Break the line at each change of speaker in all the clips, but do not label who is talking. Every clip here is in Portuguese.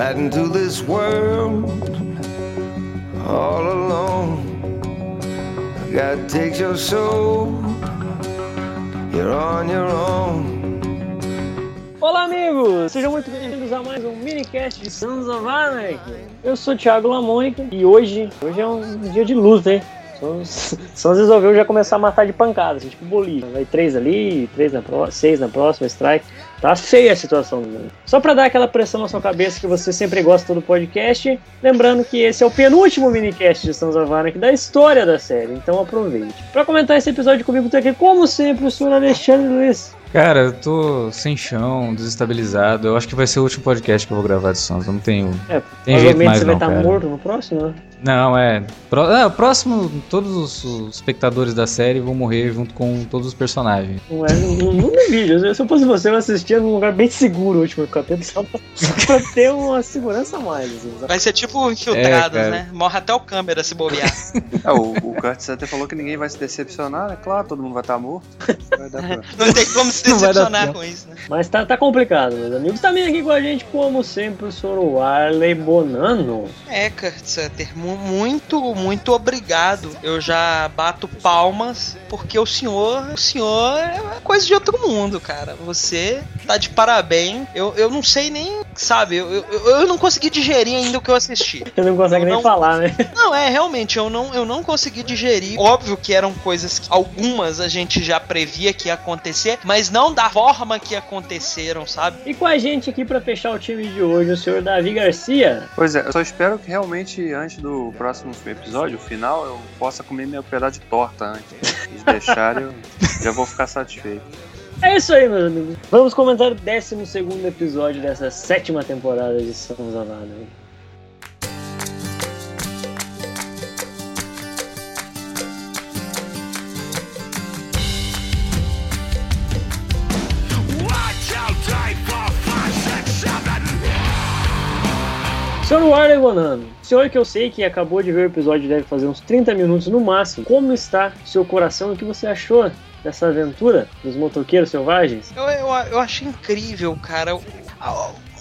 this world all alone. God takes your soul, you're on your own. Olá, amigos! Sejam muito bem-vindos a mais um minicast de Sons of Anarchy. Eu sou o Thiago Lamônica e hoje, hoje é um dia de luz, hein? Sons resolveu já começar a matar de pancada, assim, tipo Bolívia. Vai três ali, três na próxima, seis na próxima, strike. Tá feia a situação. Né? Só para dar aquela pressão na sua cabeça que você sempre gosta do podcast, lembrando que esse é o penúltimo minicast de Sons Anarchy da história da série, então aproveite. Para comentar esse episódio comigo, tem aqui, como sempre, o senhor Alexandre Luiz.
Cara, eu tô sem chão, desestabilizado. Eu acho que vai ser o último podcast que eu vou gravar de Sons. Não tenho.
É, tem jeito mais você vai estar tá morto no próximo, né?
Não, é. Pro, é, o próximo, todos os, os, espectadores da série vão morrer junto com todos os personagens.
Não é, não, não vídeo. Se eu fosse você, eu assistia num lugar bem seguro o último capítulo, só pra, pra ter uma segurança a mais. Assim,
vai ser tipo infiltrados, é, né? Morre até o câmera se bobear.
É, o, o Kurt até falou que ninguém vai se decepcionar, é claro, todo mundo vai estar morto. Vai
pra... Não tem como se decepcionar com isso, né?
Mas tá, tá complicado, meus amigos. Também aqui com a gente, como sempre, o Sr. Arley Bonano.
É, Sutter, muito, muito obrigado. Eu já bato palmas porque o senhor, o senhor é coisa de outro mundo, cara. Você tá de parabéns. Eu, eu não sei nem, sabe, eu, eu, eu não consegui digerir ainda o que eu assisti.
Você não consegue eu nem não, falar, né?
Não, é, realmente, eu não, eu não consegui digerir. Óbvio que eram coisas que algumas a gente já previa que ia acontecer, mas não da forma que aconteceram, sabe?
E com a gente aqui para fechar o time de hoje, o senhor Davi Garcia.
Pois é, eu só espero que realmente antes do próximo episódio, o final, eu possa comer meu pedaço de torta antes. Se deixarem, eu já vou ficar satisfeito.
É isso aí, meus amigos. Vamos comentar o 12 episódio dessa sétima temporada de of Anarchy. Senhor Warley Bonano, senhor que eu sei que acabou de ver o episódio deve fazer uns 30 minutos no máximo, como está seu coração? O que você achou dessa aventura dos motoqueiros selvagens?
Eu, eu, eu achei incrível, cara. O,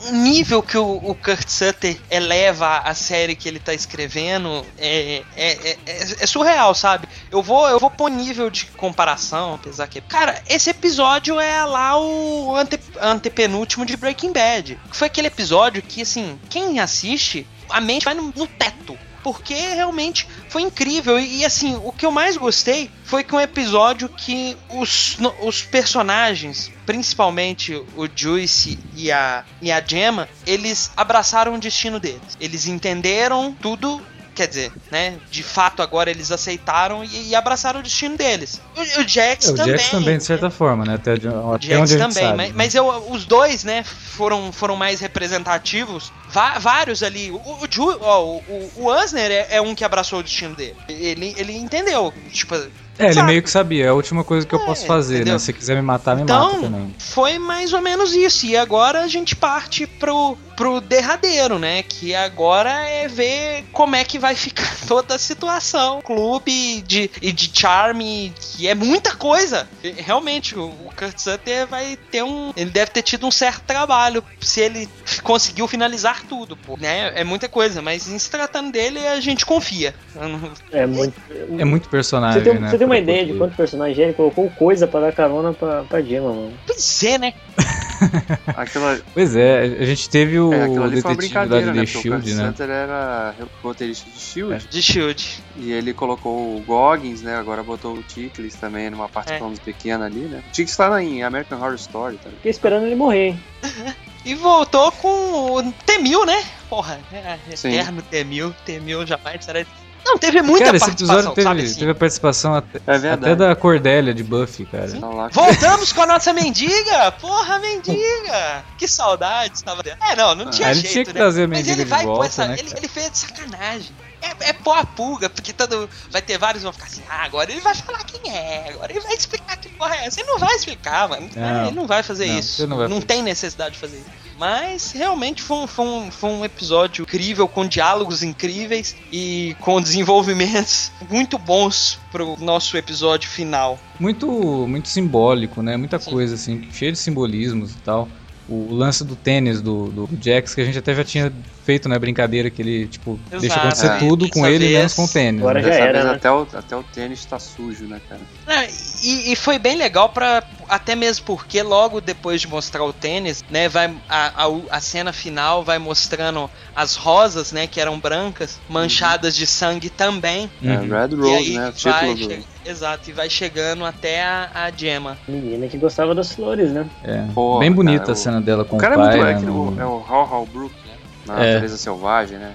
o nível que o, o, Kurt Sutter eleva a série que ele tá escrevendo é, é, é, é, surreal, sabe? Eu vou, eu vou pôr nível de comparação, apesar que. Cara, esse episódio é lá o ante, antepenúltimo de Breaking Bad. Foi aquele episódio que, assim, quem assiste, a mente vai no, no teto porque realmente foi incrível. E, e, assim, o que eu mais gostei foi que um episódio que os, os personagens, principalmente o Juice e a, e a Gemma, eles abraçaram o destino deles. Eles entenderam tudo quer dizer, né? De fato, agora eles aceitaram e, e abraçaram o destino deles. O, o Jax
é, o
também.
O Jax também, de certa forma, né? Até,
até Jax também, sabe, mas, né? mas eu, os dois, né, foram, foram mais representativos. Va vários ali. O, o, o, o, o Ansner é, é, um que abraçou o destino dele. Ele, ele entendeu. Tipo,
é, ele meio que sabia, é a última coisa que eu posso é, fazer, né? entendeu? né? Se quiser me matar, me
então,
mata também.
Foi mais ou menos isso. E agora a gente parte pro, pro derradeiro, né? Que agora é ver como é que vai ficar toda a situação. Clube de, e de charme, que é muita coisa. Realmente, o, o Kurt Sutter vai ter um. Ele deve ter tido um certo trabalho se ele conseguiu finalizar tudo, pô. Né? É muita coisa, mas em se tratando dele, a gente confia.
É muito.
É muito personagem.
Você tem,
né?
Você tem uma ideia de quanto personagem ele colocou coisa pra dar carona pra, pra Gemma, mano?
Pois é, né?
Aquela...
Pois é, a gente teve o
é,
detetive lá
de
né?
The
Shield,
o né? Hunter era roteirista de Shield. É.
De Shield.
E ele colocou o Goggins, né? Agora botou o Tickles também numa participação é. pequena ali, né? O Tickles tá em American Horror Story, tá?
Fiquei esperando ele morrer, hein?
E voltou com o T-1000, né? Porra, é, eterno T-1000, T-1000 jamais será não, teve muita
cara,
participação,
esse episódio teve,
assim?
teve a participação até, é até da Cordélia de Buffy, cara.
Voltamos com a nossa mendiga! Porra, mendiga! Que saudade estava É, não, não tinha
ah,
jeito,
ele tinha que
né?
trazer a mendiga Mas ele vai volta, essa,
né, ele, ele, fez de sacanagem. É, é pó a pulga, porque todo, vai ter vários vão ficar assim, ah, agora ele vai falar quem é, agora ele vai explicar que porra é essa. Ele não vai explicar, mano. Não, ele não vai fazer não, isso. Não, vai não tem necessidade de fazer isso. Mas realmente foi um, foi, um, foi um episódio incrível, com diálogos incríveis e com desenvolvimentos muito bons pro nosso episódio final.
Muito, muito simbólico, né? Muita Sim. coisa assim, cheio de simbolismos e tal. O lance do tênis do, do Jax, que a gente até já tinha feito, né, brincadeira, que ele, tipo,
Exato.
deixa acontecer
É.
tudo
Dessa
com ele,
vez-
menos com o tênis.
Agora
né?
já era, né?
até, o, até o tênis tá sujo, né, cara?
Não, e, e foi bem legal para até mesmo porque logo depois de mostrar o tênis, né, vai a, a, a cena final vai mostrando as rosas, né, que eram brancas, manchadas de sangue também.
Uhum.
É, Red
e
Rose,
aí
né? O
vai,
título do.
Exato, e vai chegando até a, a Gemma.
Menina que gostava das flores, né?
É.
Porra,
Bem bonita
cara,
a cena dela com
O
o,
cara é muito. É,
no-
o- é o Hal Hal Brook, né? Na
É.
natureza selvagem, né?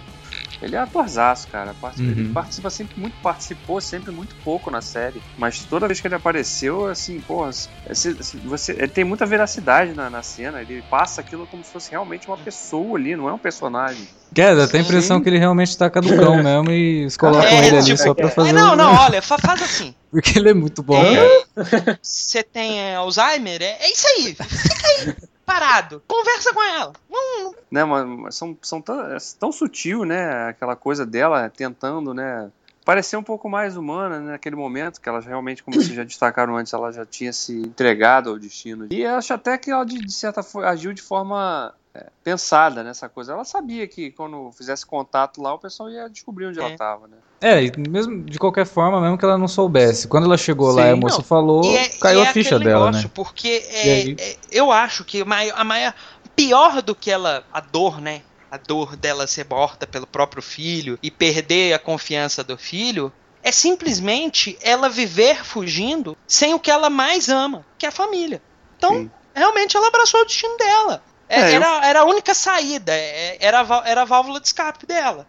Ele é atorzaço, cara. Participa,
Uhum.
Ele participa sempre muito, participou sempre muito pouco na série. Mas toda vez que ele apareceu, assim, porra, se- você, ele tem muita veracidade na, na cena. Ele passa aquilo como se fosse realmente uma pessoa ali, não é um personagem.
Quer, dá até a impressão
Sim.
que ele realmente tá caducão mesmo e eles colocam
É,
ele ali
tipo,
só pra
é,
fazer.
É, não, não, olha, fa- faz assim.
Porque ele é muito bom,
É.
cara.
Você tem é, Alzheimer, é, é isso aí. Fica aí, parado. Conversa com ela. Hum,
Né, mas, são, são tão, é tão sutil, né? Aquela coisa dela tentando, né? Parecer um pouco mais humana né, naquele momento, que ela realmente, como vocês já destacaram antes, ela já tinha se entregado ao destino. E acho até que ela, de, de certa forma, agiu de forma é, pensada nessa coisa. Ela sabia que quando fizesse contato lá, o pessoal ia descobrir onde
É.
ela estava, né?
É, e mesmo de qualquer forma, mesmo que ela não soubesse. Quando ela chegou lá
Sim,
e a moça
não.
falou,
é-
caiu
e é
a ficha dela,
negócio,
né?
Porque é, é- eu acho que a maior, a maior- pior do que ela, a dor, né? A dor dela ser morta pelo próprio filho e perder a confiança do filho é simplesmente ela viver fugindo sem o que ela mais ama, que é a família. Então,
Sim.
realmente ela abraçou o destino dela. É,
É, eu-
era, era a única saída, é- era, a val- era a válvula de escape dela.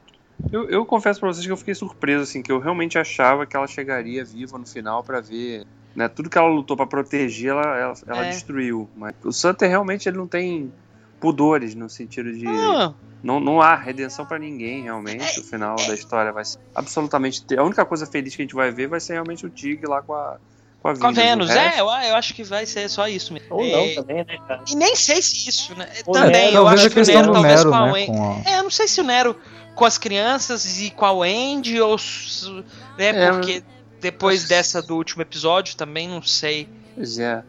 Eu, eu confesso pra vocês que eu fiquei surpreso, assim, que eu realmente achava que ela chegaria viva no final pra ver. Né, tudo que ela lutou pra proteger, ela, ela, ela
É.
destruiu. Mas o Sutter realmente ele não tem pudores no sentido de.
Ah,
Não, não há redenção pra ninguém, realmente.
É,
o final da história vai ser absolutamente. A única coisa feliz que a gente vai ver vai ser realmente o Tig lá com a, com a Venus.
com a
O
Vênus,
resto-
é, eu, eu acho que vai ser só isso mesmo.
Ou
É,
não também, né, cara?
E nem sei se isso, né?
Ou
Também,
Nero,
eu acho que o Nero talvez
Nero,
com a
né?
Wendy.
Com a...
É, eu não sei se o Nero com as crianças e com a Wendy, ou. Né,
É,
porque depois
mas-
dessa do último episódio também não sei.
Pois é.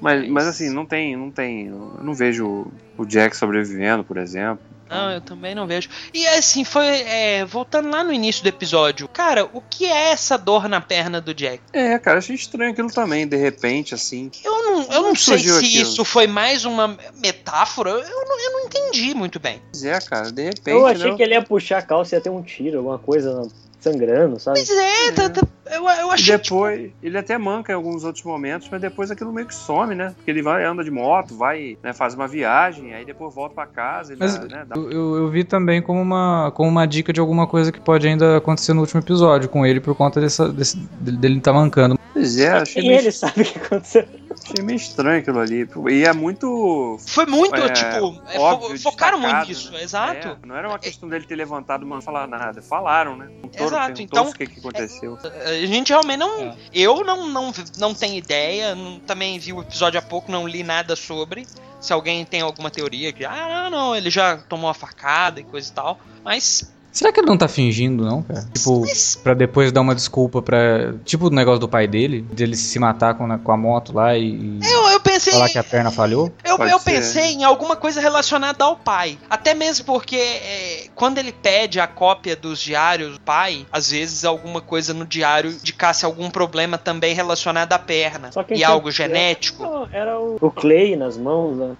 Mas, mas assim, não tem, não tem. Eu não vejo o Jack sobrevivendo, por exemplo.
Não, eu também não vejo. E assim, foi. é, voltando lá no início do episódio, cara, o que é essa dor na perna do Jack?
É, cara, achei estranho aquilo também, de repente, assim.
Eu não, eu não sei se
aquilo?
isso foi mais uma metáfora, eu não, eu não entendi muito bem.
Pois é, cara, de repente.
Eu achei
né?
que ele ia puxar a calça e ia ter um tiro, alguma coisa sangrando, sabe?
Mas é, tá- tá- eu, eu
E
achei.
depois, ele até manca em alguns outros momentos, mas depois aquilo meio que some, né? Porque ele vai, anda de moto, vai, né, faz uma viagem, aí depois volta pra casa, ele
Mas
dá, né, dá-
Eu, eu- vi também como uma, como uma dica de alguma coisa que pode ainda acontecer no último episódio com ele por conta dessa, desse, dele dele tá mancando.
Pois é, achei
E
meio,
ele sabe o que aconteceu.
Achei meio estranho aquilo ali. E é muito.
Foi muito,
é,
tipo, é,
óbvio,
focaram muito nisso,
né?
exato.
É, não era uma questão dele ter levantado, mas não falar nada. Falaram, né?
Exato, então-
o que, que aconteceu.
A gente realmente não.
É.
Eu não, não, não tenho ideia, não- também vi o episódio há pouco, não li nada sobre. Se alguém tem alguma teoria que, ah, não, ele já tomou uma facada e coisa e tal. Mas.
Será que ele não tá fingindo, não, cara? Tipo,
mas
pra depois dar uma desculpa pra. Tipo o negócio do pai dele, dele se matar com, a- com a moto lá e.
eu, eu pensei.
falar que a perna falhou?
Eu,
Pode
eu
ser.
pensei em alguma coisa relacionada ao pai. Até mesmo porque é, quando ele pede a cópia dos diários do pai, às vezes alguma coisa no diário indicasse algum problema também relacionado à perna. E algo genético.
Não, Era o, o Clay nas mãos, né?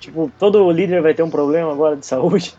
Tipo, todo líder vai ter um problema agora de saúde.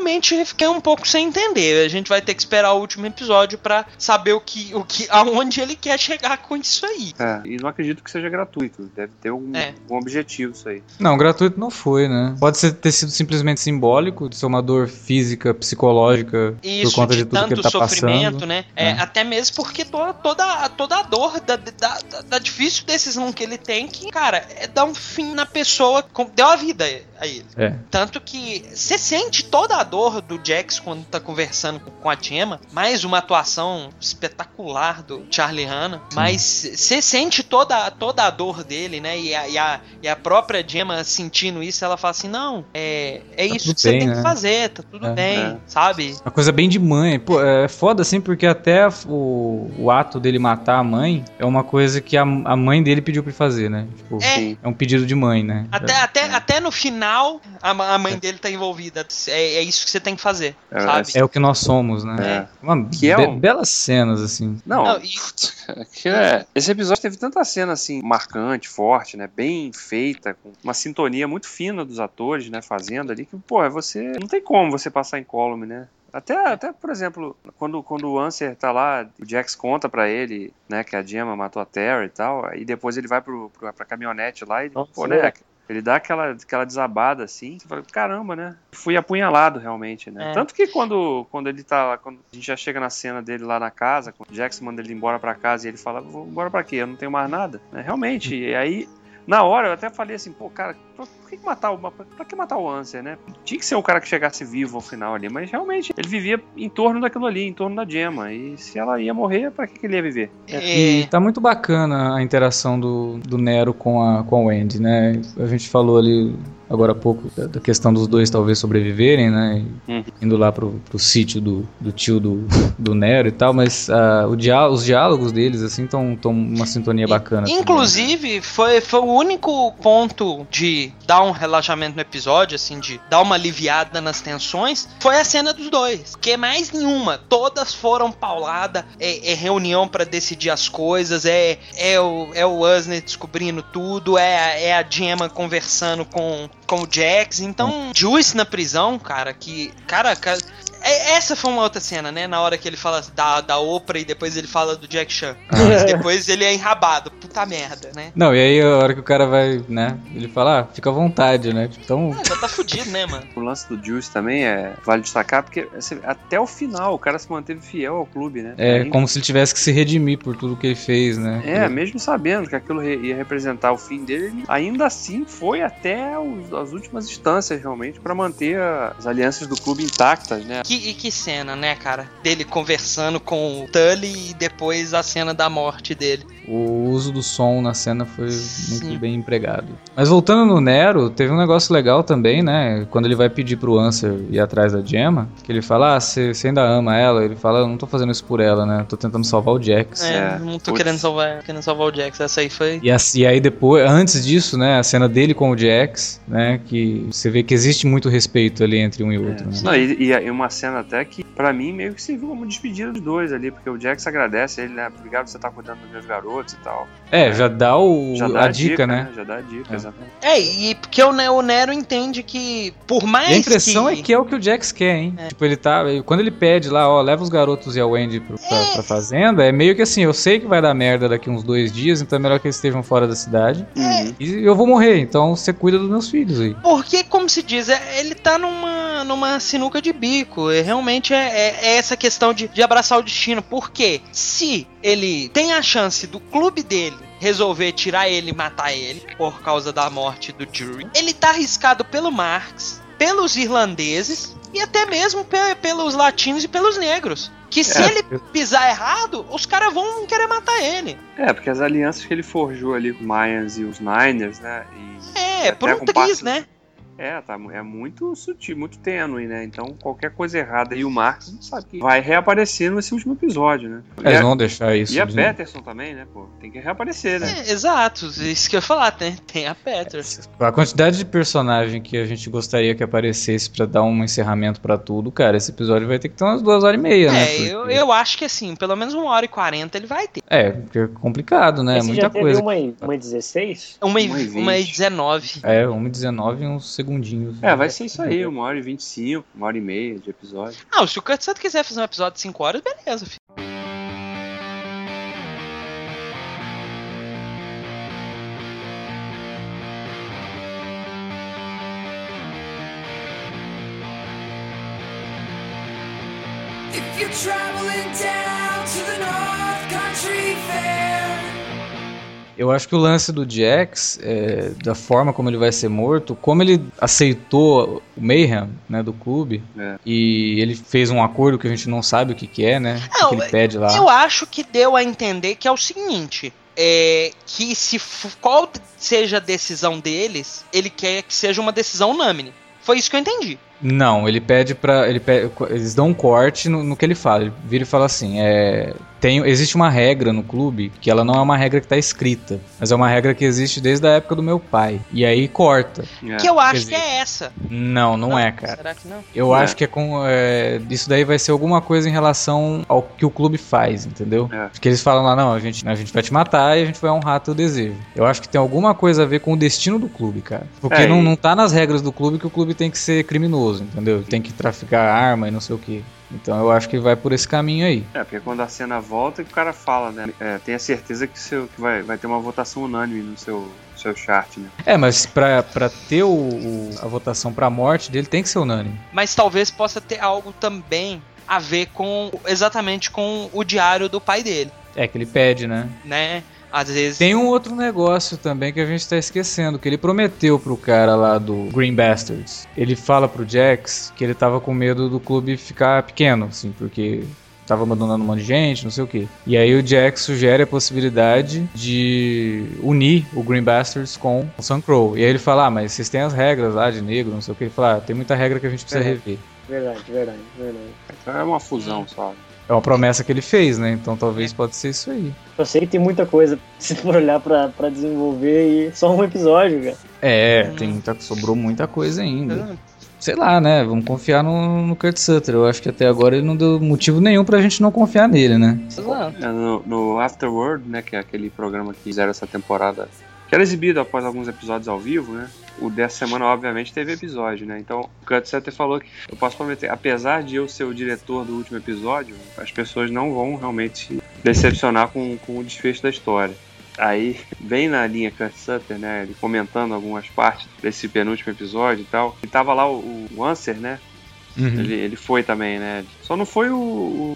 Realmente fiquei um pouco sem entender. A gente vai ter que esperar o último episódio pra saber o que, o que, aonde ele quer chegar com isso aí.
É, e não acredito que seja gratuito. Deve ter algum,
É.
algum objetivo isso aí.
Não, gratuito não foi, né? Pode ser, ter sido simplesmente simbólico, de ser uma dor física, psicológica,
Isso,
por conta
de,
de, tudo que ele
tanto
tá
sofrimento,
passando.
né? É,
É.
Até mesmo porque toda, toda, toda a dor da, da, da, da difícil decisão que ele tem, que, cara, é dar um fim na pessoa, deu a vida a ele.
É.
Tanto que você sente toda a dor do Jax quando tá conversando com, a Gemma, mais uma atuação espetacular do Charlie Hanna, mas você sente toda, toda a dor dele, né? E a, e, a, e a própria Gemma sentindo isso, ela fala assim: não, é, é
Tá
isso que você tem
né?
que fazer, tá tudo
É.
bem,
É.
sabe?
Uma coisa bem de mãe. Pô, é foda assim porque até o, o ato dele matar a mãe é uma coisa que a, a mãe dele pediu pra ele fazer, né? Tipo,
É.
É um pedido de mãe, né?
Até, até, até no final, a, a mãe dele tá envolvida. É, é isso que você tem que fazer,
É,
sabe?
É o que nós somos, né?
É.
Uma
Que é
be-
um-
belas cenas, assim.
Não,
Não, e-
que é- esse episódio teve tanta cena assim, marcante, forte, né? Bem feita, com uma sintonia muito fina dos atores, né? Fazendo ali, que, pô, é você. Não tem como você passar em column, né? Até, até, por exemplo, quando, quando o Answer tá lá, o Jax conta pra ele, né, que a Gemma matou a Terra e tal, aí depois ele vai pro, pro, pra caminhonete lá e,
Nossa,
pô,
é.
né, ele dá aquela, aquela desabada assim, você fala, caramba, né? Fui apunhalado realmente, né?
É.
Tanto que quando, quando ele tá. Quando a gente já chega na cena dele lá na casa, quando o Jax manda ele embora pra casa e ele fala, vou embora pra quê? Eu não tenho mais nada. né? Realmente, e aí. Na hora eu até falei assim, pô, cara, por por que matar o. Pra que matar o Answer, né? Tinha que ser um cara que chegasse vivo ao final ali, mas realmente ele vivia em torno daquilo ali, em torno da Gemma. E se ela ia morrer, pra que, que ele ia viver?
E
é,
tá muito bacana a interação do, do Nero com a, com a Wendy, né? A gente falou ali agora há pouco da, da questão dos dois talvez sobreviverem, né? E
Uhum.
Indo lá pro, pro sítio do, do tio do, do Nero e tal, mas ah, o diá os diálogos deles, assim, estão uma sintonia bacana. também, né?
Inclusive, foi, foi o único ponto de dar um relaxamento no episódio, assim, de dar uma aliviada nas tensões, foi a cena dos dois. Que mais nenhuma. Todas foram paulada, é, é reunião pra decidir as coisas, é, é o, é o Usner descobrindo tudo, é, é a Gemma conversando com, com o Jax. Então, Juice na prisão, cara, que. Cara, cara. É- Essa foi uma outra cena, né? Na hora que ele fala da, da Oprah e depois ele fala do Jack Chan.
Ah.
Depois ele é enrabado. Puta merda, né?
Não, e aí a hora que o cara vai, né? Ele fala, ah, fica à vontade, né? Então,
Ah, já tá fudido, né, mano?
O lance do Juice também é vale destacar, porque assim, até o final o cara se manteve fiel ao clube, né?
é
Ainda-
como se ele tivesse que se redimir por tudo que ele fez, né?
É, mesmo sabendo que aquilo ia representar o fim dele, ele ainda assim foi até os- as últimas instâncias realmente pra manter a- as alianças do clube intactas, né?
Que, e que cena, né, cara? Dele conversando com o Tully e depois a cena da morte dele.
O uso do som na cena foi muito
Sim.
bem empregado. Mas voltando no Nero, teve um negócio legal também, né? Quando ele vai pedir pro Answer ir atrás da Gemma, que ele fala, ah, você ainda ama ela? Ele fala, eu não tô fazendo isso por ela, né? Tô tentando salvar o Jax.
É,
É,
não tô querendo salvar, querendo salvar o Jax. Essa aí foi.
E, assim, e aí depois, antes disso, né, a cena dele com o Jax, né, que você vê que existe muito respeito ali entre um e outro, né?
Não, e, e- e uma cena até que, pra mim, meio que serviu como despedida dos dois ali, porque o Jax agradece ele, né? Obrigado por você estar cuidando dos meus garotos e tal.
É, já dá, o,
Já dá
a, dica, né?
Já dá a dica,
É.
exatamente.
É, e porque o, o Nero entende que, por mais
E a impressão
que...
é que é o que o Jax quer, hein? Tipo, ele tá. Quando ele pede lá, ó, leva os garotos e a Wendy pro, pra, pra fazenda, é meio que assim, eu sei que vai dar merda daqui uns dois dias, então é melhor que eles estejam fora da cidade.
Uhum.
E eu vou morrer, então você cuida dos meus filhos aí.
Porque, como se diz, é- ele tá numa, numa sinuca de bico. E realmente é, é- é essa questão de, de abraçar o destino. Porque se ele tem a chance do clube dele resolver tirar ele e matar ele por causa da morte do Jury, ele tá arriscado pelo Marx, pelos irlandeses e até mesmo pe- pelos latinos e pelos negros. Que se
É.
ele pisar errado, os caras vão querer matar ele.
É, porque as alianças que ele forjou ali com o Mayans e os Niners, né? E
É, por um triz, né?
É, tá, é muito sutil, muito tênue, né? Então qualquer coisa errada e o Marcos não sabe que vai reaparecer nesse último episódio, né?
Eles
E a,
vão deixar isso.
e a
de-
Peterson também, né, pô? Tem que reaparecer, né?
É, exato, isso que eu ia falar, tem, tem a Peter.
A quantidade de personagem que a gente gostaria que aparecesse pra dar um encerramento pra tudo, cara, esse episódio vai ter que ter umas duas horas e meia, né?
É,
Porque-
eu, eu acho que assim, pelo menos uma hora e quarenta ele vai ter.
É, porque é complicado, né? É
Esse
muita
já teve
coisa.
uma, em- uma em 16?
Uma e,
Uma e vinte.
uma e 19.
É, 1h19 e uns segundinhos.
É, vai ser isso aí, uma hora e vinte e cinco, uma hora e meia de episódio.
Ah, se o Kurt Sutter quiser fazer um episódio de 5 horas, beleza, filho.
Traveling down
Eu acho que o lance do Jax, é, da forma como ele vai ser morto, como ele aceitou o Mayhem, né, do clube,
É.
e ele fez um acordo que a gente não sabe o que, que é, né? o
Não,
que ele pede lá.
Eu acho que deu a entender que é o seguinte. É que se qual seja a decisão deles, ele quer que seja uma decisão unânime. Foi isso que eu entendi.
Não, ele pede pra. Ele pede, eles dão um corte no, no que ele fala. Ele vira e fala assim: é, tem, existe uma regra no clube que ela não é uma regra que tá escrita, mas é uma regra que existe desde a época do meu pai. E aí corta.
É.
Que eu acho
Quer
que é essa.
Não, não, é, cara.
Será que não?
Eu
É.
acho que é com. É, isso daí vai ser alguma coisa em relação ao que o clube faz, entendeu?
É.
Porque eles falam lá, não, a gente, a gente vai te matar e a gente vai honrar teu desejo. Eu acho que tem alguma coisa a ver com o destino do clube, cara. Porque
É,
não,
e-
não tá nas regras do clube que o clube tem que ser criminoso, entendeu? Tem que traficar arma e não sei o que. Então eu acho que vai por esse caminho aí.
É, porque quando a cena volta, que o cara fala, né? É, tenha certeza que, seu, que vai, vai ter uma votação unânime no seu, seu chart, né?
É, mas pra, pra ter o, o- a votação pra morte dele tem que ser unânime.
Mas talvez possa ter algo também a ver com exatamente com o diário do pai dele,
É que ele pede, né?
né? Às vezes.
Tem um outro negócio também que a gente tá esquecendo, que ele prometeu pro cara lá do Green Bastards. Ele fala pro Jax que ele tava com medo do clube ficar pequeno, assim, porque tava abandonando um monte de gente, não sei o que. E aí o Jax sugere a possibilidade de unir o Green Bastards com o Sun Crow. E aí ele fala, ah, mas vocês têm as regras lá de negro, não sei o que. Ele fala, ah, tem muita regra que a gente precisa
É.
rever.
Verdade, verdade, verdade.
Então é uma fusão só.
É uma promessa que ele fez, né? Então talvez pode ser isso aí.
Eu sei que tem muita coisa se for olhar pra, pra desenvolver e só um episódio, cara.
É,
Hum.
tem muita, sobrou muita coisa ainda.
Ah,
Sei lá, né? Vamos confiar no, no Kurt Sutter. Eu acho que até agora ele não deu motivo nenhum pra gente não confiar nele, né?
exato.
É, no, no Afterword, né, que é aquele programa que fizeram essa temporada, que era exibido após alguns episódios ao vivo, né? O dessa semana, obviamente, teve episódio, né? Então, o Kurt Sutter falou que, eu posso prometer, apesar de eu ser o diretor do último episódio, as pessoas não vão realmente decepcionar com, com o desfecho da história. Aí, bem na linha Kurt Sutter, né? Ele comentando algumas partes desse penúltimo episódio e tal. E tava lá o, o Answer, né?
Uhum.
Ele, ele foi também, né? Só não foi o,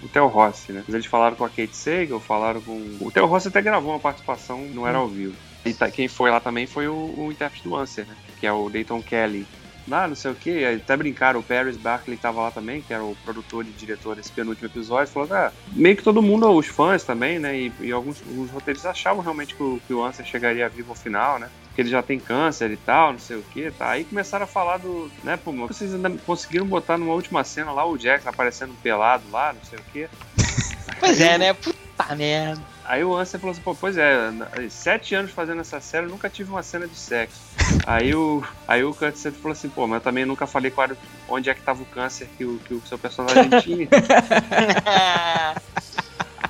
o Theo Rossi, né? Mas eles falaram com a Kate Sagal, falaram com. O Theo Rossi até gravou uma participação, não era ao vivo. E tá- quem foi lá também foi o, o intérprete do Answer, né? Que é o Dayton Kelly. Lá, não sei o que, até brincaram, o Paris Barkley tava lá também, que era o produtor e diretor desse penúltimo episódio, falou, ah, meio que todo mundo, os fãs também, né, e, e alguns, alguns roteiristas achavam realmente que o, que o Answer chegaria vivo ao final, né, que ele já tem câncer e tal, não sei o que, tá, aí começaram a falar do, né, pô, vocês ainda conseguiram botar numa última cena lá o Jackson aparecendo pelado lá, não sei o que,
Pois é, né? Puta merda.
Aí o Ansem falou assim, pô, pois é, sete anos fazendo essa série, eu nunca tive uma cena de sexo. aí o, aí o Kurt falou assim, pô, mas eu também nunca falei qual onde é que tava o câncer que o, que o seu personagem tinha.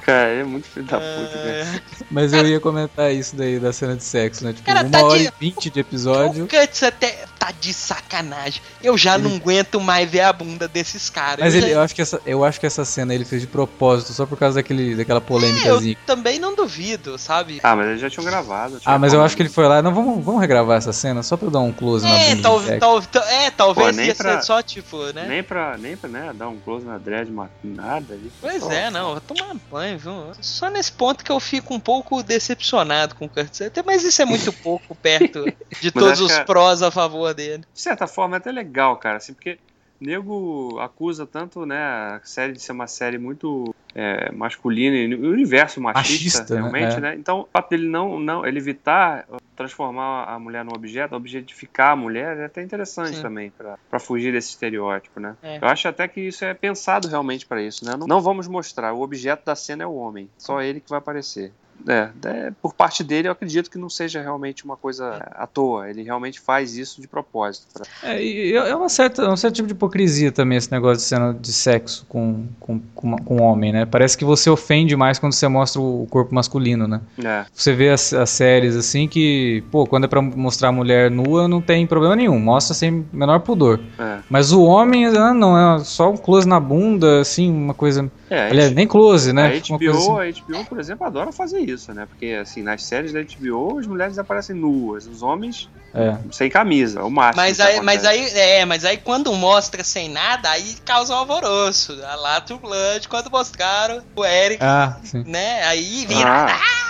Cara, é muito filho da puta, né?
Mas eu ia comentar isso daí da cena de sexo, né? Tipo,
Cara,
uma
tá
hora
de-
e vinte de
O
episódio.
Cuts até tá de sacanagem. Eu já não aguento mais ver a bunda desses caras.
Mas
eu,
ele,
já-
eu, acho que essa, eu acho que essa cena ele fez de propósito, só por causa daquele, daquela
É, eu também não duvido, sabe?
Ah, mas eles já tinham gravado.
Ah, mas eu acho que ele foi lá. Não, vamos, vamos regravar essa cena só pra eu dar um close na
É,
bunda
tal, tal, tal- é, talvez
Pô, nem
ia
pra-
ser só tipo, né?
Nem pra, nem pra né, dar um close na dread, nada ali.
Pois
Só-
é, não, vou tomar banho, Só nesse ponto que eu fico um pouco decepcionado com o Kurt Sutter, mas isso é muito pouco perto de todos os
é-
prós a favor dele.
De certa forma é até legal, cara, assim, porque nego acusa tanto, né, a série de ser uma série muito é, masculina e o universo machista,
Machista, né?
realmente,
É.
né? Então, o fato dele não, não, ele evitar transformar a mulher num objeto, objetificar a mulher, é até interessante
Sim.
também, pra fugir desse estereótipo, né?
É.
Eu acho até que isso é pensado realmente pra isso, né? Não, não vamos mostrar, o objeto da cena é o homem, só ele que vai aparecer. É, é, por parte dele, eu acredito que não seja realmente uma coisa à toa. Ele realmente faz isso de propósito. pra-
É, e é uma certa, um certo tipo de hipocrisia também esse negócio de cena de sexo com, com, com, com homem, né? Parece que você ofende mais quando você mostra o corpo masculino, né?
É.
Você vê as, as séries assim que, pô, quando é pra mostrar a mulher nua, não tem problema nenhum, mostra sem menor pudor.
É.
Mas o homem, ah, não, é só um close na bunda, assim, uma coisa.
É,
Aliás, nem close, né?
A HBO,
assim.
a HBO, por exemplo, adora fazer isso, né? Porque, assim, nas séries da HBO, as mulheres aparecem nuas, os homens
É.
sem camisa, o máximo.
Mas aí, mas aí, é, mas aí quando mostra sem nada, aí causa um alvoroço. A lá True Blood, quando mostraram o Eric,
Ah, sim.
né? Aí vira.
Ah.
Ah,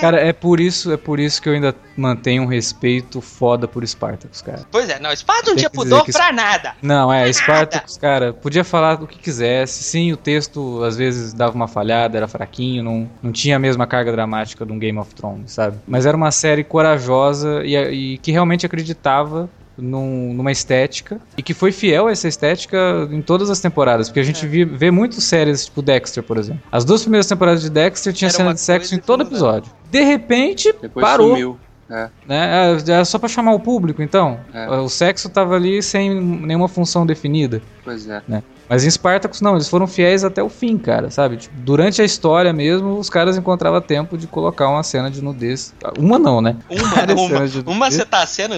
Cara, é por isso, é por isso que eu ainda mantenho um respeito foda por Spartacus, cara.
Pois é, não, Spartacus não tinha pudor
que-
pra nada.
Não, é, Spartacus, cara, podia falar o que quisesse. Sim, o texto às vezes dava uma falhada, era fraquinho, não, não tinha a mesma carga dramática de um Game of Thrones, sabe? Mas era uma série corajosa e, e que realmente acreditava num- numa estética e que foi fiel a essa estética em todas as temporadas, porque a gente vi- vê muitas séries, tipo Dexter, por exemplo. As duas primeiras temporadas de Dexter tinha
Era
cena de sexo em todo
foi
episódio. De repente,
Depois
parou
sumiu. É.
né? É, é só pra chamar o público, então.
É.
O sexo tava ali sem nenhuma função definida.
Pois é.
Mas em Spartacus não, eles foram fiéis até o fim, cara, sabe? Tipo, durante a história mesmo, os caras encontravam tempo de colocar uma cena de nudez. Uma não, né?
Uma, uma,
de
uma você tá sendo,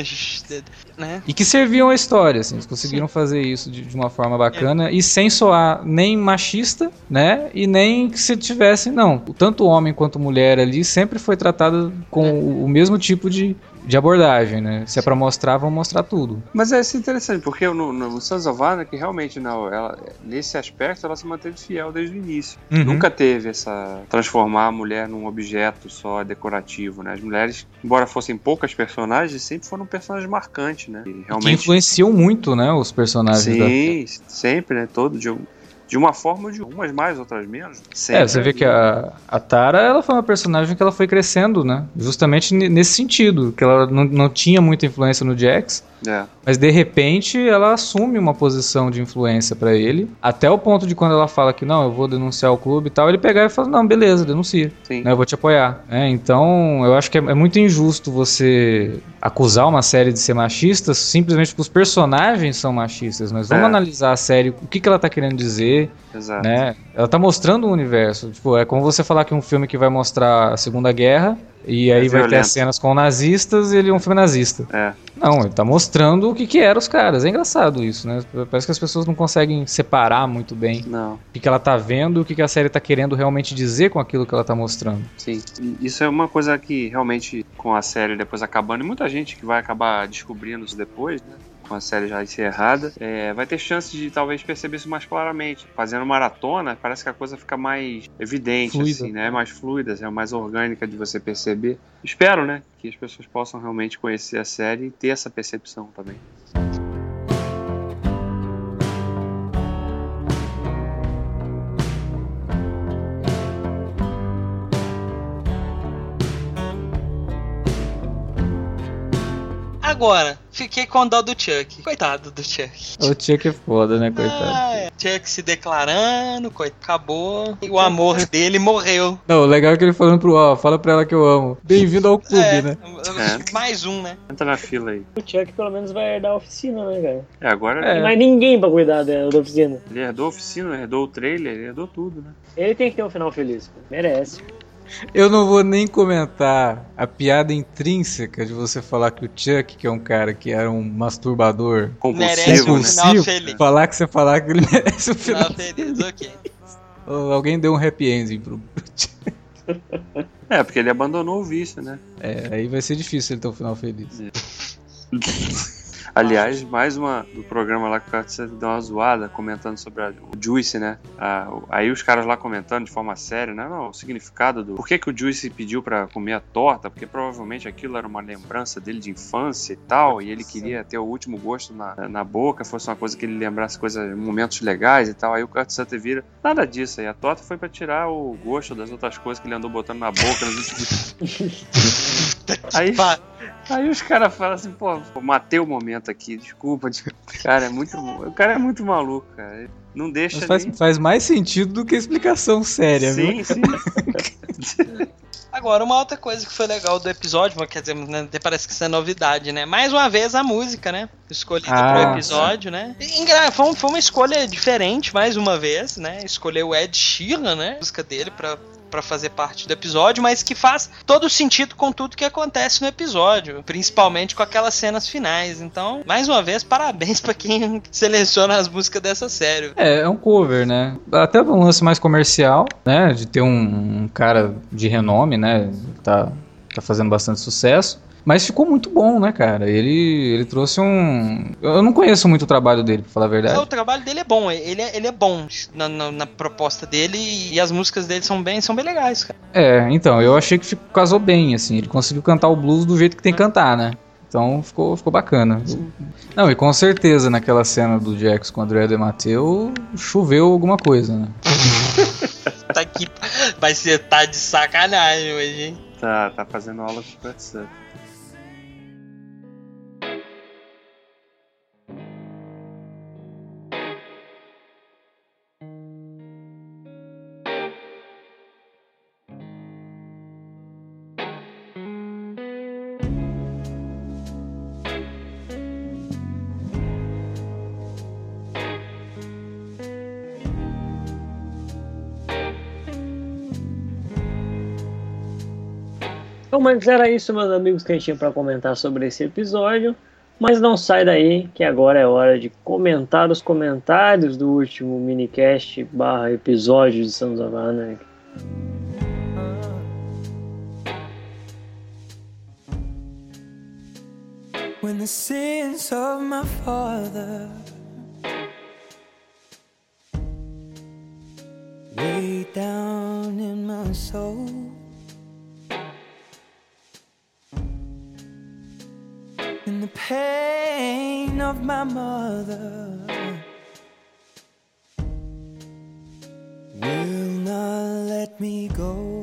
né?
E que serviam à história, assim. Eles conseguiram fazer isso de, de uma forma bacana e sem soar nem machista, né? E nem que se tivesse, não. Tanto homem quanto mulher ali sempre foi tratado com o, o mesmo tipo de, de abordagem, né? Se é pra mostrar, vão mostrar tudo.
Mas é isso interessante, porque no, no Sons of Anarchy, realmente, não, ela, nesse aspecto, ela se manteve fiel desde o início.
Uhum.
Nunca teve essa. transformar a mulher num objeto só decorativo, né? As mulheres, embora fossem poucas personagens, sempre foram personagens marcantes, né? E
Que
realmente.
influenciam muito, né, os personagens da
Sim, sempre, né? Todo, de, de uma forma ou de umas mais, outras menos.
É,
Sempre
você vê que a, a Tara, ela foi uma personagem que ela foi crescendo, né? Justamente ne- nesse sentido, que ela não, não tinha muita influência no Jax,
É,
mas de repente ela assume uma posição de influência pra ele, até o ponto de quando ela fala que não, eu vou denunciar o clube e tal, ele pegar e fala, não, beleza, denuncia,
sim.
né, eu vou te apoiar. É, então, eu acho que é, é muito injusto você acusar uma série de ser machista simplesmente porque os personagens são machistas, mas vamos
É.
analisar a série, o que, que ela tá querendo dizer,
Exato.
né? Ela tá mostrando um universo. Tipo, é como você falar que um filme que vai mostrar a Segunda Guerra e aí vai ter as cenas com nazistas e ele é um filme nazista.
É.
Não, ele tá mostrando o que que eram os caras. É engraçado isso, né? Parece que as pessoas não conseguem separar muito bem
Não.
o que, que ela tá vendo e o que, que a série tá querendo realmente dizer com aquilo que ela tá mostrando.
Sim, isso é uma coisa que realmente com a série depois acabando, e muita gente que vai acabar descobrindo isso depois, né? Com a série já encerrada, é, vai ter chance de talvez perceber isso mais claramente. Fazendo maratona, parece que a coisa fica mais evidente,
Fluida.
assim, né? Mais fluida, é mais orgânica de você perceber. Espero, né? Que as pessoas possam realmente conhecer a série e ter essa percepção também.
Agora, fiquei com dó do Chuck. Coitado do Chuck.
O Chuck é foda, né, coitado?
Ah, é. Chuck se declarando, coitado, acabou. E o amor dele morreu.
Não, o legal é que ele falando pro ó, fala pra ela que eu amo. Bem-vindo ao clube,
É,
né?
mais um, né?
Entra na fila aí.
O Chuck pelo menos vai herdar a oficina, né, cara?
É, agora
É.
Não mais ninguém pra cuidar da, da oficina.
ele herdou a oficina, herdou o trailer, ele herdou tudo, né?
Ele tem que ter um final feliz, pô. merece.
Eu não vou nem comentar a piada intrínseca de você falar que o Chuck, que é um cara que era um masturbador
Merece
Compulsivo,
um
né?
final feliz.
falar que você falar que ele merece o final.
Final feliz, ok.
Ou Alguém deu um happy ending pro pro Chuck.
É, porque ele abandonou o vício, né?
É, aí vai ser difícil ele ter um final feliz.
Aliás, mais uma do programa lá que o cara deu uma zoada comentando sobre a- o Juice, né? Aí os caras lá comentando de forma séria, né? Não, o significado do. Por que, que o Juice pediu pra comer a torta? Porque provavelmente aquilo era uma lembrança dele de infância e tal, e ele queria ter o último gosto na, na boca, fosse uma coisa que ele lembrasse coisas, momentos legais e tal. Aí o Kurt Sutter vira, nada disso aí. A torta foi pra tirar o gosto das outras coisas que ele andou botando na boca nos últimos. aí. Aí os caras falam assim, pô, matei o momento aqui, desculpa. Cara, é muito. O cara é muito maluco, cara. Não deixa
Mas faz,
nem.
faz mais sentido do que explicação séria, viu?
Sim, sim.
Agora, uma outra coisa que foi legal do episódio, mas quer dizer, né, até parece que isso é novidade, né? Mais uma vez a música, né? Escolhida
Ah,
pro episódio, né? E, Foi, foi uma escolha diferente, mais uma vez, né? Escolheu o Ed Sheeran, né? A música dele pra, pra fazer parte do episódio, mas que faz todo sentido com tudo que acontece no episódio, principalmente com aquelas cenas finais. Então, mais uma vez, parabéns pra quem seleciona as músicas dessa série.
É, é um cover, né? Até um lance mais comercial, né? De ter um, cara de renome, né? Tá, tá fazendo bastante sucesso. Mas ficou muito bom, né, cara? Ele, ele trouxe um. Eu não conheço muito o trabalho dele, pra falar a verdade.
O trabalho dele é bom, ele é, ele é bom na, na, na proposta dele e as músicas dele são bem, são bem legais, cara.
É, então, eu achei que ficou, casou bem, assim. Ele conseguiu cantar o blues do jeito que tem que cantar, né? Então ficou, ficou bacana. Não, e com certeza naquela cena do Jax com o André de Mateu choveu alguma coisa, né?
tá aqui, vai ser tá de sacanagem hoje, hein?
Tá, tá fazendo aula com o
Então, mas era isso, meus amigos, que a gente tinha para comentar sobre esse episódio. Mas não sai daí, que agora é hora de comentar os comentários do último minicast barra episódio de Sons of Anarchy.
When the sins of my father down in my soul. Pain of my mother will not let me go.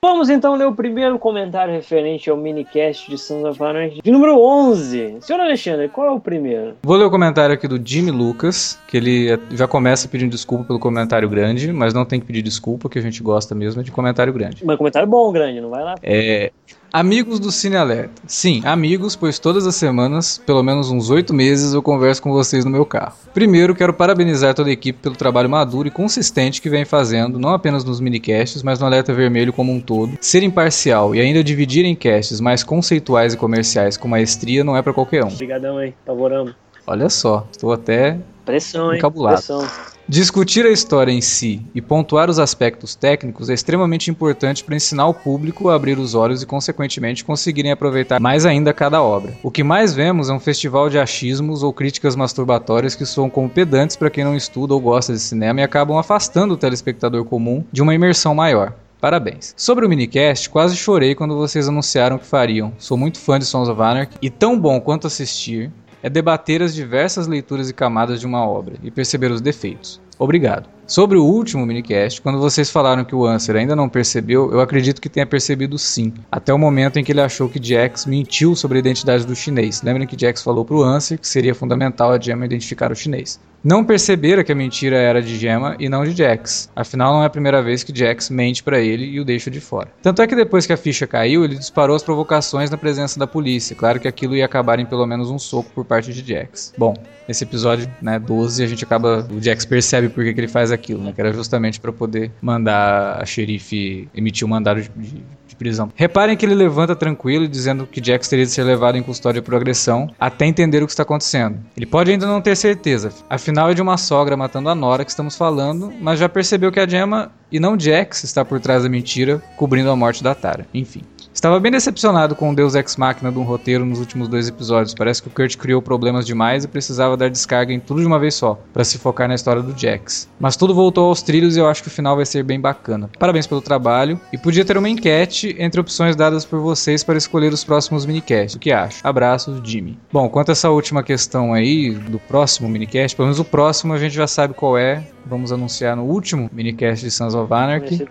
Vamos então ler o primeiro comentário referente ao minicast de Sons of Anarchy, de número 11. Senhor Alexandre, qual é o primeiro?
Vou ler o comentário aqui do Jimmy Lucas, que ele é- já começa pedindo desculpa pelo comentário grande, mas não tem que pedir desculpa, que a gente gosta mesmo de comentário grande.
Mas comentário bom, grande, não vai lá?
É. Amigos do Cine Alerta. Sim, amigos, pois todas as semanas, pelo menos uns oito meses, eu converso com vocês no meu carro. Primeiro, quero parabenizar toda a equipe pelo trabalho maduro e consistente que vem fazendo, não apenas nos minicasts, mas no Alerta Vermelho como um todo. Ser imparcial e ainda dividir em casts mais conceituais e comerciais com maestria não é pra qualquer um.
Obrigadão aí, favoramos.
Olha só, estou até
Pressão, hein?
Encabulado.
Pressão.
Discutir a história em si e pontuar os aspectos técnicos é extremamente importante para ensinar o público a abrir os olhos e, consequentemente, conseguirem aproveitar mais ainda cada obra. O que mais vemos é um festival de achismos ou críticas masturbatórias que soam como pedantes para quem não estuda ou gosta de cinema e acabam afastando o telespectador comum de uma imersão maior. Parabéns. Sobre o minicast, quase chorei quando vocês anunciaram que fariam. Sou muito fã de Sons of Anarchy e tão bom quanto assistir é debater as diversas leituras e camadas de uma obra e perceber os defeitos. Obrigado. Sobre o último minicast, quando vocês falaram que o Answer ainda não percebeu, eu acredito que tenha percebido sim, até o momento em que ele achou que Jax mentiu sobre a identidade do chinês. Lembrem que Jax falou para o Answer que seria fundamental a Gemma identificar o chinês. Não percebera que a mentira era de Gemma e não de Jax. Afinal, não é a primeira vez que Jax mente para ele e o deixa de fora. Tanto é que depois que a ficha caiu, ele disparou as provocações na presença da polícia. Claro que aquilo ia acabar em pelo menos um soco por parte de Jax. Bom, nesse episódio, né, 12, a gente acaba. O Jax percebe por que, que ele faz aquilo, né? Que era justamente para poder mandar a xerife emitir um mandado de, de- de prisão. Reparem que ele levanta tranquilo, dizendo que Jax teria de ser levado em custódia por agressão até entender o que está acontecendo. Ele pode ainda não ter certeza, afinal é de uma sogra matando a Nora que estamos falando, mas já percebeu que a Gemma e não Jax está por trás da mentira, cobrindo a morte da Tara. Enfim. Estava bem decepcionado com o Deus Ex Machina de um roteiro nos últimos dois episódios. Parece que o Kurt criou problemas demais e precisava dar descarga em tudo de uma vez só, para se focar na história do Jax. Mas tudo voltou aos trilhos e eu acho que o final vai ser bem bacana. Parabéns pelo trabalho e podia ter uma enquete entre opções dadas por vocês para escolher os próximos minicasts. O que acha? Abraços, Jimmy. Bom, quanto a essa última questão aí do próximo minicast, pelo menos o próximo a gente já sabe qual é. Vamos anunciar no último minicast de Sons of Anarchy.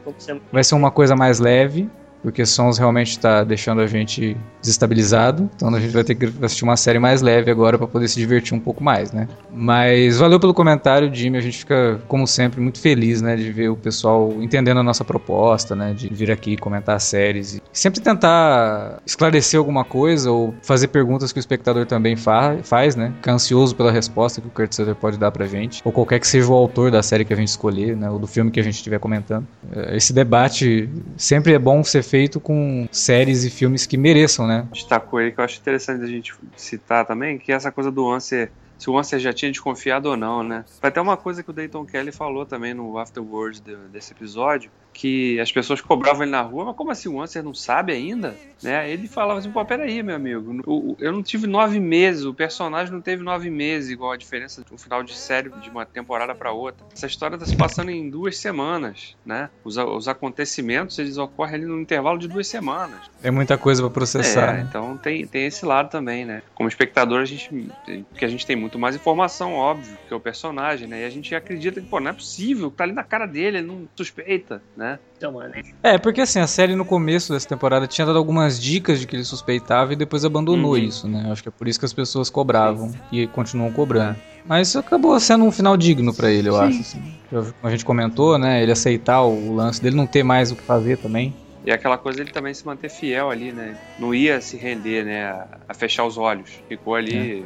Vai ser uma coisa mais leve, porque Sons realmente está deixando a gente desestabilizado. Então a gente vai ter que assistir uma série mais leve agora para poder se divertir um pouco mais, né? Mas valeu pelo comentário, Jimmy. A gente fica, como sempre, muito feliz, né, de ver o pessoal entendendo a nossa proposta, né, de vir aqui comentar séries e sempre tentar esclarecer alguma coisa ou fazer perguntas que o espectador também fa faz, né? Ficar ansioso pela resposta que o Kurt Sutter pode dar pra gente, ou qualquer que seja o autor da série que a gente escolher, né, ou do filme que a gente estiver comentando. Eh, Esse debate sempre é bom ser feito com séries e filmes que mereçam, né?
Destacou aí que eu acho interessante a gente citar também, que essa coisa do Answer se o Answer já tinha desconfiado ou não, né? Foi até uma coisa que o Dayton Kelly falou também no Afterwards de, desse episódio, que as pessoas cobravam ele na rua, mas como assim o Answer não sabe ainda? Né? Ele falava assim, pô, peraí, meu amigo, eu não tive nove meses, o personagem não teve nove meses, igual a diferença de um final de série de uma temporada para outra. Essa história tá se passando em duas semanas, né? Os, os acontecimentos, eles ocorrem ali no intervalo de duas semanas.
É muita coisa para processar.
É,
né?
então tem, tem esse lado também, né? Como espectador, a gente, que a gente tem muito mais informação, óbvio, que é o personagem, né? E a gente acredita que, pô, não é possível, tá ali na cara dele, ele não suspeita, né?
Então, mano.
É, porque assim, a série no começo dessa temporada tinha dado algumas dicas de que ele suspeitava e depois abandonou
Uhum.
isso, né? Acho que é por isso que as pessoas cobravam e continuam cobrando. Mas isso acabou sendo um final digno pra ele, eu
Sim.
acho. Assim. Como a gente comentou, né? Ele aceitar o lance dele não ter mais o que fazer também.
E aquela coisa ele também se manter fiel ali, né? Não ia se render, né? A, a fechar os olhos. Ficou ali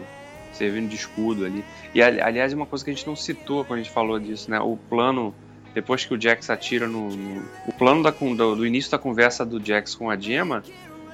servindo de escudo ali. E ali- aliás, uma coisa que a gente não citou quando a gente falou disso, né? O plano, depois que o Jax atira no. no- o plano da, do, do início da conversa do Jax com a Gemma,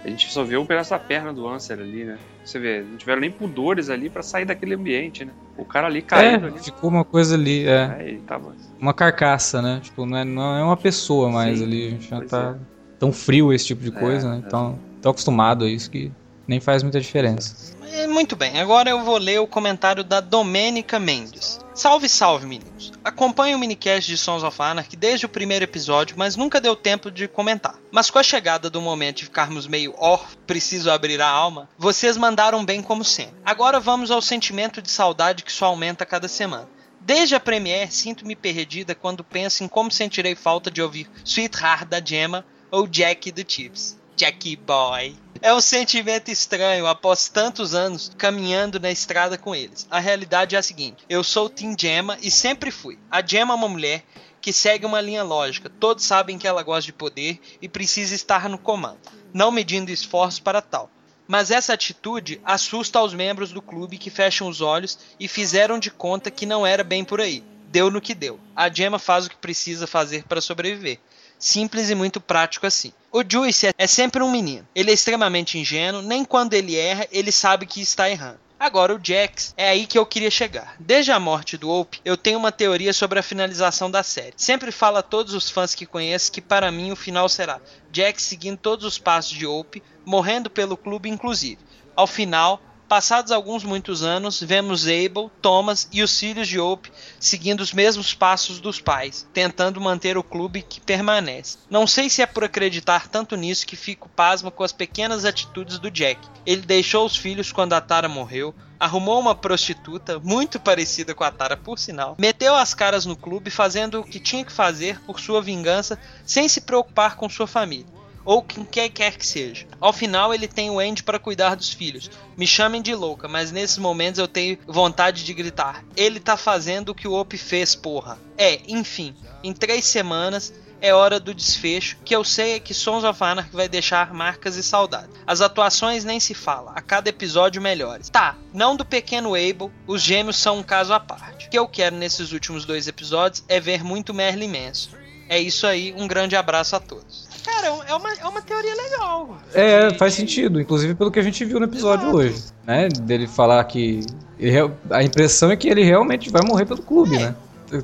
a gente só vê um pedaço da perna do Answer ali, né? Você vê, não tiveram nem pudores ali pra sair daquele ambiente, né? O cara ali caído
é,
ali.
ficou uma coisa ali, é.
Aí ele tava.
Uma carcaça, né? Tipo, não é, não é uma pessoa mais
Sim,
ali. A gente já tá tão frio esse tipo de coisa,
É,
né?
é.
Tão, tão acostumado a isso que nem faz muita diferença.
É, Muito bem, agora eu vou ler o comentário da Domênica Mendes. Salve, salve, meninos. Acompanho o minicast de Sons of Anarchy desde o primeiro episódio, mas nunca deu tempo de comentar. Mas com a chegada do momento de ficarmos meio ó, preciso abrir a alma, vocês mandaram bem como sempre. Agora vamos ao sentimento de saudade que só aumenta cada semana. Desde a Premiere, sinto-me perdida quando penso em como sentirei falta de ouvir Sweetheart da Gemma ou Jack do Chips. Jackie Boy. É um sentimento estranho após tantos anos caminhando na estrada com eles. A realidade é a seguinte: eu sou Team Gemma e sempre fui. A Gemma é uma mulher que segue uma linha lógica. Todos sabem que ela gosta de poder e precisa estar no comando, não medindo esforços para tal. Mas essa atitude assusta os membros do clube que fecham os olhos e fizeram de conta que não era bem por aí. Deu no que deu. A Gemma faz o que precisa fazer para sobreviver. Simples e muito prático assim. O Juice é- é sempre um menino. Ele é extremamente ingênuo, nem quando ele erra, ele sabe que está errando. Agora, o Jax, é aí que eu queria chegar. Desde a morte do Hope, eu tenho uma teoria sobre a finalização da série. Sempre falo a todos os fãs que conheço que para mim o final será Jax seguindo todos os passos de Hope, morrendo pelo clube inclusive. Ao final, passados alguns muitos anos, vemos Abel, Thomas e os filhos de Hope seguindo os mesmos passos dos pais, tentando manter o clube que permanece. Não sei se é por acreditar tanto nisso que fico pasmo com as pequenas atitudes do Jack. Ele deixou os filhos quando a Tara morreu, arrumou uma prostituta, muito parecida com a Tara por sinal, meteu as caras no clube fazendo o que tinha que fazer por sua vingança, sem se preocupar com sua família ou quem quer que seja. Ao final, ele tem o Andy para cuidar dos filhos. Me chamem de louca, mas nesses momentos eu tenho vontade de gritar: ele tá fazendo o que o Op fez, porra. É, enfim, em três semanas é hora do desfecho, que eu sei é que Sons of Anarchy vai deixar marcas e saudade. As atuações nem se fala, a cada episódio melhores. Tá, não do pequeno Abel, os gêmeos são um caso à parte. O que eu quero nesses últimos dois episódios é ver muito Merlin Manson. É isso aí, um grande abraço a todos. Cara, é uma, é uma teoria legal.
É, faz sentido, inclusive pelo que a gente viu no episódio
Exato.
hoje, né? Dele falar que. ele a impressão é que ele realmente vai morrer pelo clube,
É.
né?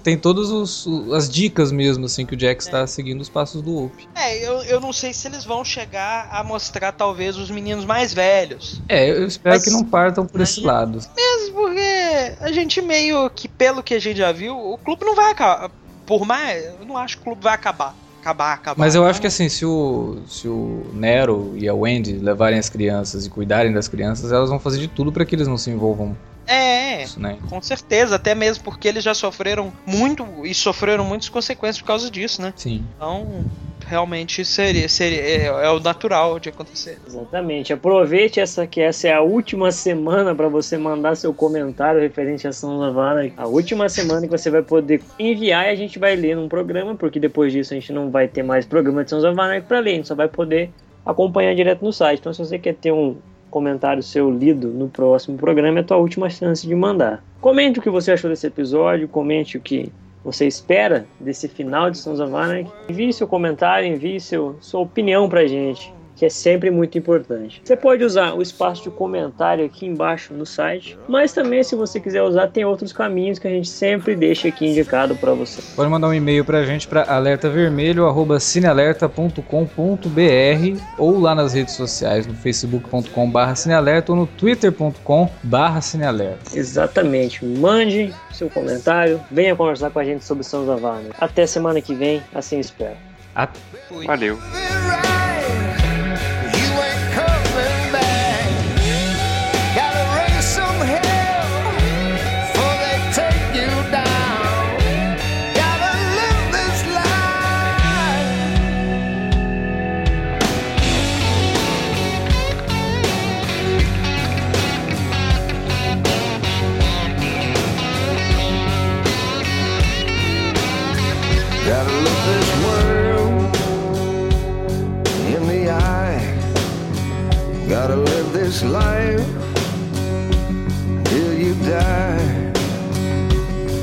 Tem todas os- as dicas mesmo, assim, que o Jack está seguindo os passos do Hope.
É, eu, eu não sei se eles vão chegar a mostrar talvez os meninos mais velhos.
É, eu espero
Mas-
que não partam por esse lado.
Mesmo porque a gente meio que, pelo que a gente já viu, o clube não vai acabar. Por mais. Eu não acho que o clube vai acabar. Acabar, acabar.
Mas eu acho que
Não.
assim, se o, se o Nero e a Wendy levarem as crianças e cuidarem das crianças, elas vão fazer de tudo para que eles não se envolvam
É,
nisso, né?
com certeza. Até mesmo porque eles já sofreram muito e sofreram muitas consequências por causa disso, né?
Sim.
Então, realmente seria, seria é, é o natural de acontecer.
Exatamente. Aproveite essa que essa é a última semana para você mandar seu comentário referente a of Anarchy. A última semana que você vai poder enviar e a gente vai ler num programa, porque depois disso a gente não vai ter mais programa de of Anarchy para ler, a gente só vai poder acompanhar direto no site. Então se você quer ter um comentário seu lido no próximo programa, é a tua última chance de mandar. Comente o que você achou desse episódio, comente o que você espera desse final de Sons of Anarchy. Envie seu comentário, envie seu, sua opinião pra gente. Que é sempre muito importante. Você pode usar o espaço de comentário aqui embaixo no site, mas também se você quiser usar, tem outros caminhos que a gente sempre deixa aqui indicado para você.
Pode mandar um e-mail pra gente para alertavermelho@cinealerta.com.br ou lá nas redes sociais no facebook.com/cinealerta ou no twitter.com/cinealerta.
Exatamente. Mande seu comentário, venha conversar com a gente sobre of Anarchy. Até semana que vem, assim espero.
Até.
Valeu.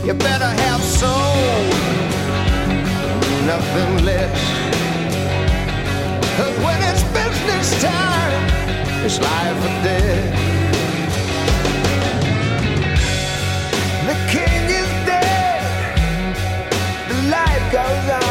You better have soul, nothing less. Cause when it's business time, it's life or death. The king is dead, the life goes on.